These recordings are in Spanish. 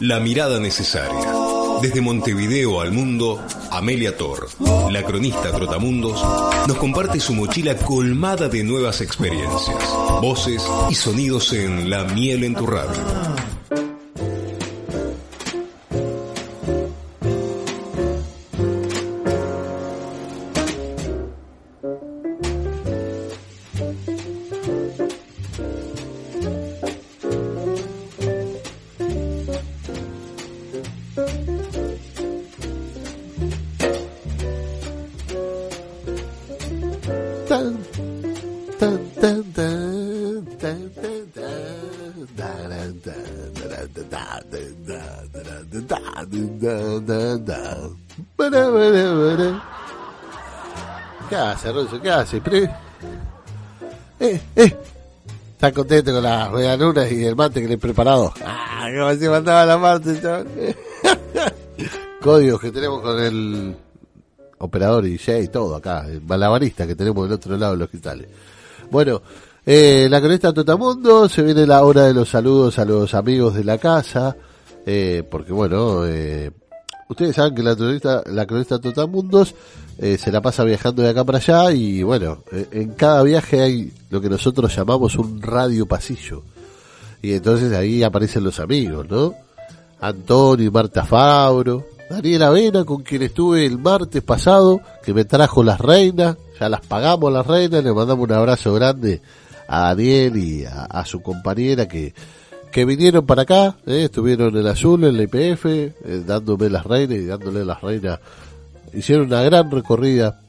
La mirada necesaria. Desde Montevideo al mundo, Amelia Tor, la cronista Trotamundos, nos comparte su mochila colmada de nuevas experiencias, voces y sonidos en La miel en tu radio. ¿Qué hace, Ronzo? ¿Qué hace? Eh, eh. ¿Está contento con las medialunas y el mate que le he preparado? Ah, como se mandaba la parte. Códigos que tenemos con el operador y DJ y todo acá, el malabarista que tenemos del otro lado de los cristales. Bueno, eh, la cronista Totamundo, se viene la hora de los saludos a los amigos de la casa, eh, porque bueno, eh, ustedes saben que la cronista, la cronista Totamundos eh, se la pasa viajando de acá para allá y bueno, eh, en cada viaje hay lo que nosotros llamamos un radio pasillo. Y entonces ahí aparecen los amigos, ¿no? Antonio y Marta Fabro, Daniela Avena, con quien estuve el martes pasado, que me trajo las reinas, ya las pagamos las reinas, le mandamos un abrazo grande a Daniel y a su compañera que, que vinieron para acá, ¿eh? estuvieron en Azul, en la IPF, eh, dándome las reinas y dándole las reinas. Hicieron una gran recorrida.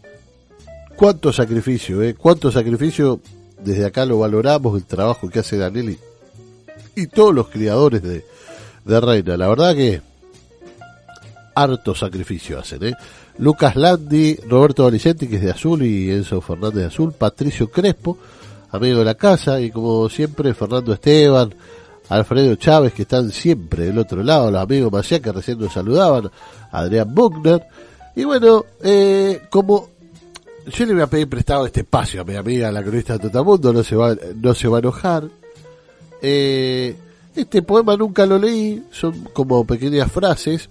Cuánto sacrificio, ¿eh? Cuánto sacrificio. Desde acá lo valoramos, el trabajo que hace Daniel y, y todos los criadores de, de reina. La verdad que harto sacrificio hacen, ¿eh? Lucas Landi, Roberto Valicenti, que es de Azul, y Enzo Fernández de Azul, Patricio Crespo, amigo de la casa, y como siempre, Fernando Esteban, Alfredo Chávez, que están siempre del otro lado, los amigos Macía, que recién nos saludaban, Adrián Buckner, y bueno, eh, como yo le voy a pedir prestado este espacio a mi amiga, la cronista de Totamundo, no se va, no se va a enojar, eh, este poema nunca lo leí, son como pequeñas frases,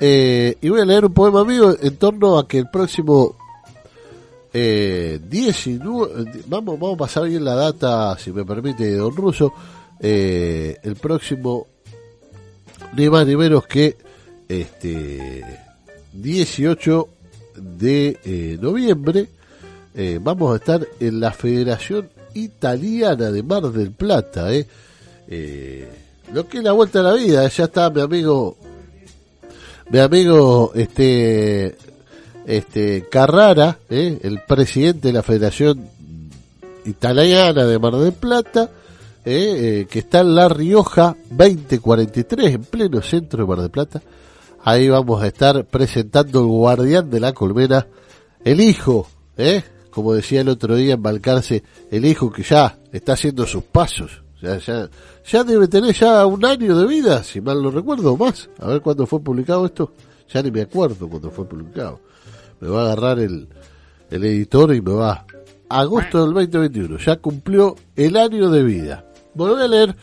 eh, y voy a leer un poema mío en torno a que el próximo eh, 19, vamos, vamos a pasar bien la data, si me permite, don Russo, eh, el próximo, ni más ni menos que este 18 de eh, noviembre, eh, vamos a estar en la Federación Italiana de Mar del Plata, lo que es la vuelta a la vida, ya está mi amigo mi amigo este este Carrara, el presidente de la Federación Italiana de Mar del Plata, ¿eh? Eh, que está en La Rioja 2043, en pleno centro de Mar del Plata. Ahí vamos a estar presentando el guardián de la colmena, el hijo, ¿eh? como decía el otro día en Balcarce, el hijo que ya está haciendo sus pasos. Ya, ya, ya debe tener ya un año de vida, si mal no recuerdo, más. A ver cuándo fue publicado esto. Ya ni me acuerdo cuándo fue publicado. Me va a agarrar el, el editor y me va. Agosto del 2021. Ya cumplió el año de vida. Voy a leer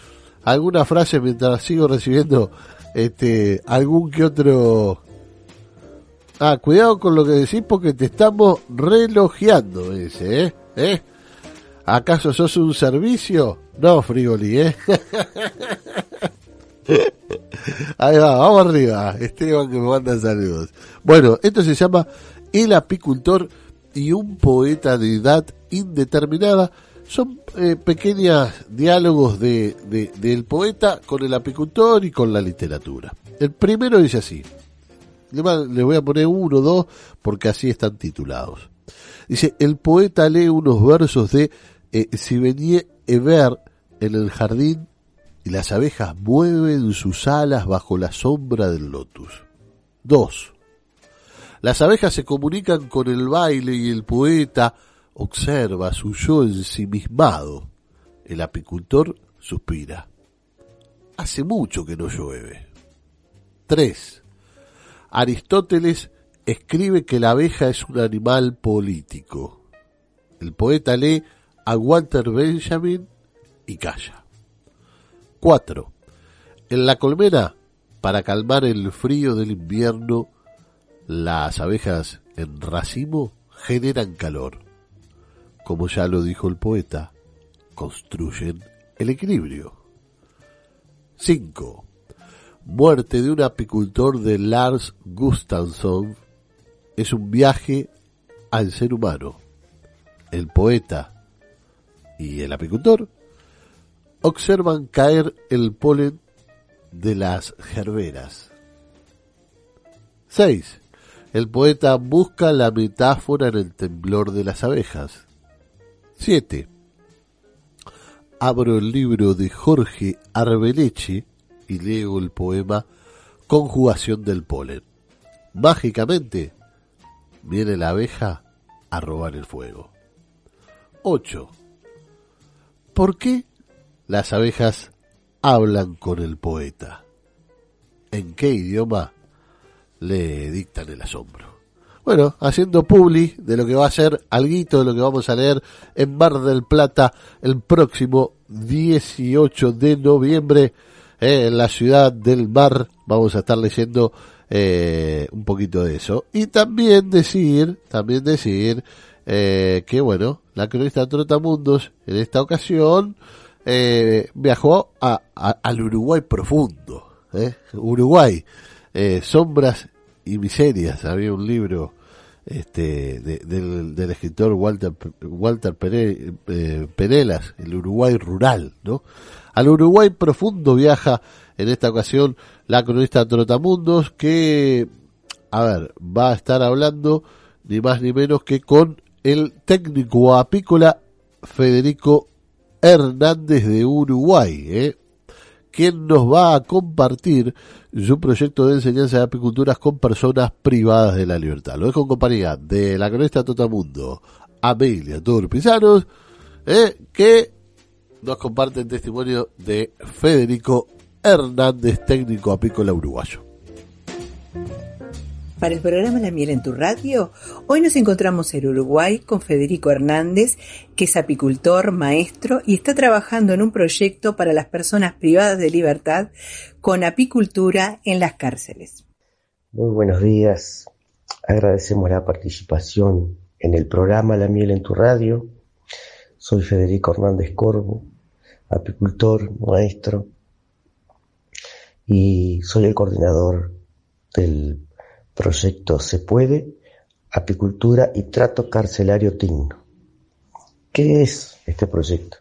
algunas frases mientras sigo recibiendo este algún que otro. Ah, cuidado con lo que decís porque te estamos relojeando, ese, ¿eh? ¿Eh? ¿Acaso sos un servicio? No, Frigoli, ¿eh? Ahí va, vamos arriba. Esteban que me manda saludos. Bueno, esto se llama El apicultor y un poeta de edad indeterminada. Son eh, pequeños diálogos de, de- del poeta con el apicultor y con la literatura. El primero dice así. Le va- le voy a poner uno dos porque así están titulados. Dice, el poeta lee unos versos de eh, Sivenier Eber en el jardín y las abejas mueven sus alas bajo la sombra del lotus. 2. Las abejas se comunican con el baile y el poeta observa su yo ensimismado. El apicultor suspira. Hace mucho que no llueve. 3. Aristóteles escribe que la abeja es un animal político. El poeta lee a Walter Benjamin y calla. 4. En la colmena, para calmar el frío del invierno, las abejas en racimo generan calor. Como ya lo dijo el poeta, construyen el equilibrio. 5. Muerte de un apicultor de Lars Gustafsson es un viaje al ser humano. El poeta y el apicultor observan caer el polen de las gerberas. 6. El poeta busca la metáfora en el temblor de las abejas. 7. Abro el libro de Jorge Arbeleche y leo el poema Conjugación del polen. Mágicamente viene la abeja a robar el fuego. 8. ¿Por qué las abejas hablan con el poeta? ¿En qué idioma le dictan el asombro? Bueno, haciendo publi de lo que va a ser alguito de lo que vamos a leer en Mar del Plata el próximo 18 de noviembre eh, en la ciudad del mar. Vamos a estar leyendo eh, un poquito de eso. Y también decir, también decir eh, que bueno, la cronista Trotamundos en esta ocasión eh, viajó a, al Uruguay profundo. ¿eh? Uruguay, eh, sombras y miserias. Había un libro este, del, del, escritor Walter, Walter Pere, eh, Perelas, el Uruguay rural, ¿no? Al Uruguay profundo viaja en esta ocasión la cronista Trotamundos que, a ver, va a estar hablando ni más ni menos que con el técnico apícola Federico Hernández de Uruguay, ¿eh? Quien nos va a compartir su proyecto de enseñanza de apiculturas con personas privadas de la libertad. Lo dejo en compañía de la cronista Totamundo, Amelia Turpizanos, ¿eh? que nos comparte el testimonio de Federico Hernández, técnico apícola uruguayo. Para el programa La Miel en tu Radio, hoy nos encontramos en Uruguay con Federico Hernández, que es apicultor, maestro y está trabajando en un proyecto para las personas privadas de libertad con apicultura en las cárceles. Muy buenos días. Agradecemos la participación en el programa La Miel en tu Radio. Soy Federico Hernández Corvo, apicultor, maestro y soy el coordinador del Proyecto Se Puede, Apicultura y Trato Carcelario Digno. ¿Qué es este proyecto?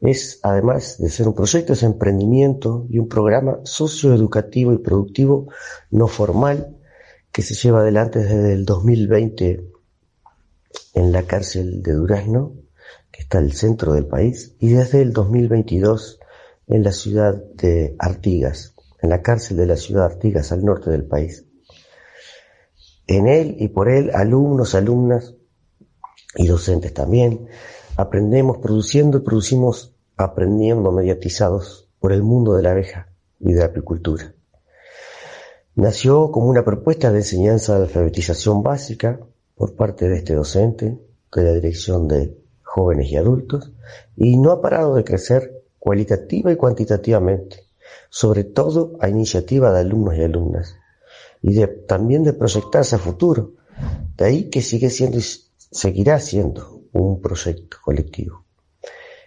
Es, además de ser un proyecto, es emprendimiento y un programa socioeducativo y productivo no formal que se lleva adelante desde el 2020 en la cárcel de Durazno, que está al centro del país, y desde el 2022 en la ciudad de Artigas, en la cárcel de la ciudad de Artigas, al norte del país. En él y por él, alumnos, alumnas y docentes también, aprendemos produciendo y producimos aprendiendo mediatizados por el mundo de la abeja y de la apicultura. Nació como una propuesta de enseñanza de alfabetización básica por parte de este docente, de la Dirección de Jóvenes y Adultos, y no ha parado de crecer cualitativa y cuantitativamente, sobre todo a iniciativa de alumnos y alumnas y de, también de proyectarse a futuro. De ahí que sigue siendo y seguirá siendo un proyecto colectivo.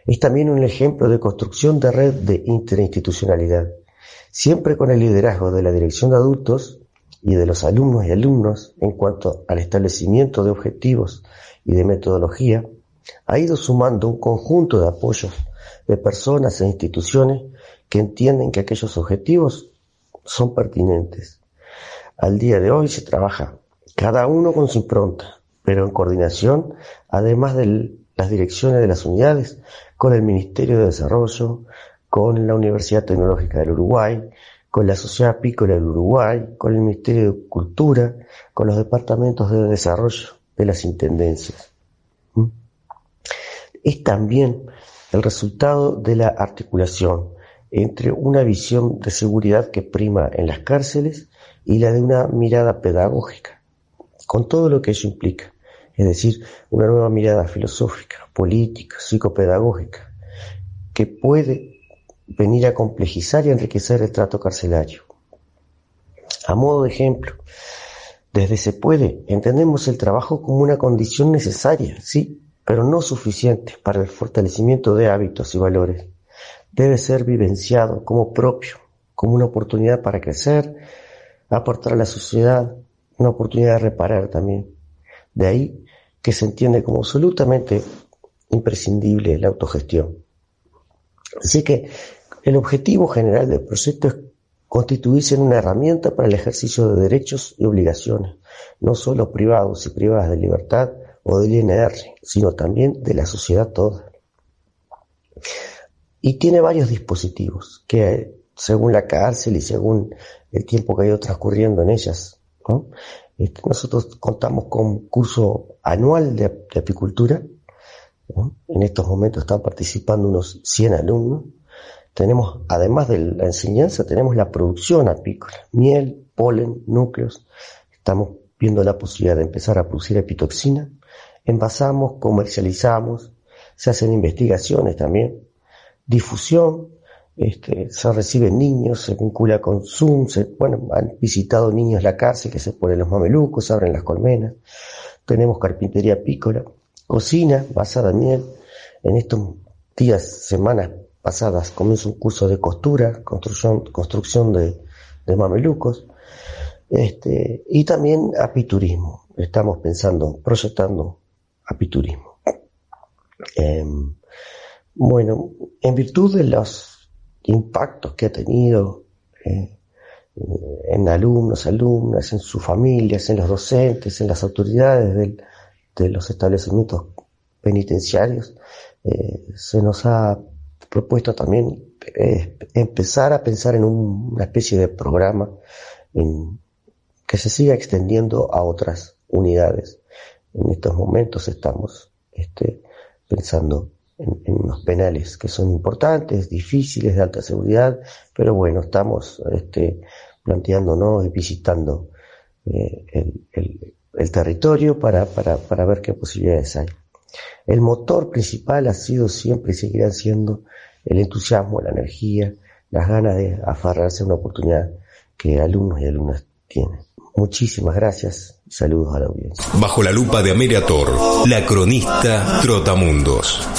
Es también un ejemplo de construcción de red de interinstitucionalidad, siempre con el liderazgo de la dirección de adultos y de los alumnos y alumnos en cuanto al establecimiento de objetivos y de metodología, ha ido sumando un conjunto de apoyos de personas e instituciones que entienden que aquellos objetivos son pertinentes al día de hoy se trabaja cada uno con su impronta, pero en coordinación, además de las direcciones de las unidades, con el Ministerio de Desarrollo, con la Universidad Tecnológica del Uruguay, con la Sociedad Apícola del Uruguay, con el Ministerio de Cultura, con los departamentos de desarrollo de las intendencias. ¿Mm? Es también el resultado de la articulación entre una visión de seguridad que prima en las cárceles y la de una mirada pedagógica, con todo lo que eso implica, es decir, una nueva mirada filosófica, política, psicopedagógica, que puede venir a complejizar y enriquecer el trato carcelario. A modo de ejemplo, desde se puede, entendemos el trabajo como una condición necesaria, sí, pero no suficiente para el fortalecimiento de hábitos y valores. Debe ser vivenciado como propio, como una oportunidad para crecer, aportar a la sociedad, una oportunidad de reparar también. De ahí que se entiende como absolutamente imprescindible la autogestión. Así que el objetivo general del proyecto es constituirse en una herramienta para el ejercicio de derechos y obligaciones, no solo privados y privadas de libertad o del INR, sino también de la sociedad toda. Y tiene varios dispositivos que, según la cárcel y según el tiempo que ha ido transcurriendo en ellas, este, nosotros contamos con curso anual de, apicultura. En estos momentos están participando unos 100 alumnos. Tenemos, además de la enseñanza, tenemos la producción apícola, miel, polen, núcleos. Estamos viendo la posibilidad de empezar a producir epitoxina. Envasamos, comercializamos, se hacen investigaciones también, difusión, este, se reciben niños, se vincula con Zoom, se, bueno, han visitado niños la cárcel que se ponen los mamelucos, abren las colmenas, tenemos carpintería pícola, cocina basada en miel, en estos días, semanas pasadas comienza un curso de costura, construcción, construcción de, mamelucos, este, y también apiturismo, estamos pensando, proyectando apiturismo. Em, bueno, en virtud de los impactos que ha tenido eh, en alumnos, alumnas, en sus familias, en los docentes, en las autoridades de los establecimientos penitenciarios, eh, se nos ha propuesto también eh, empezar a pensar en una especie de programa que se siga extendiendo a otras unidades. En estos momentos estamos este, pensando en, unos penales que son importantes, difíciles, de alta seguridad, pero bueno, estamos este, planteándonos y visitando eh, el, el, el, territorio para, para, para ver qué posibilidades hay. El motor principal ha sido siempre y seguirá siendo el entusiasmo, la energía, las ganas de afarrarse a una oportunidad que alumnos y alumnas tienen. Muchísimas gracias saludos a la audiencia. Bajo la lupa de Amelia Tor, la cronista Trotamundos.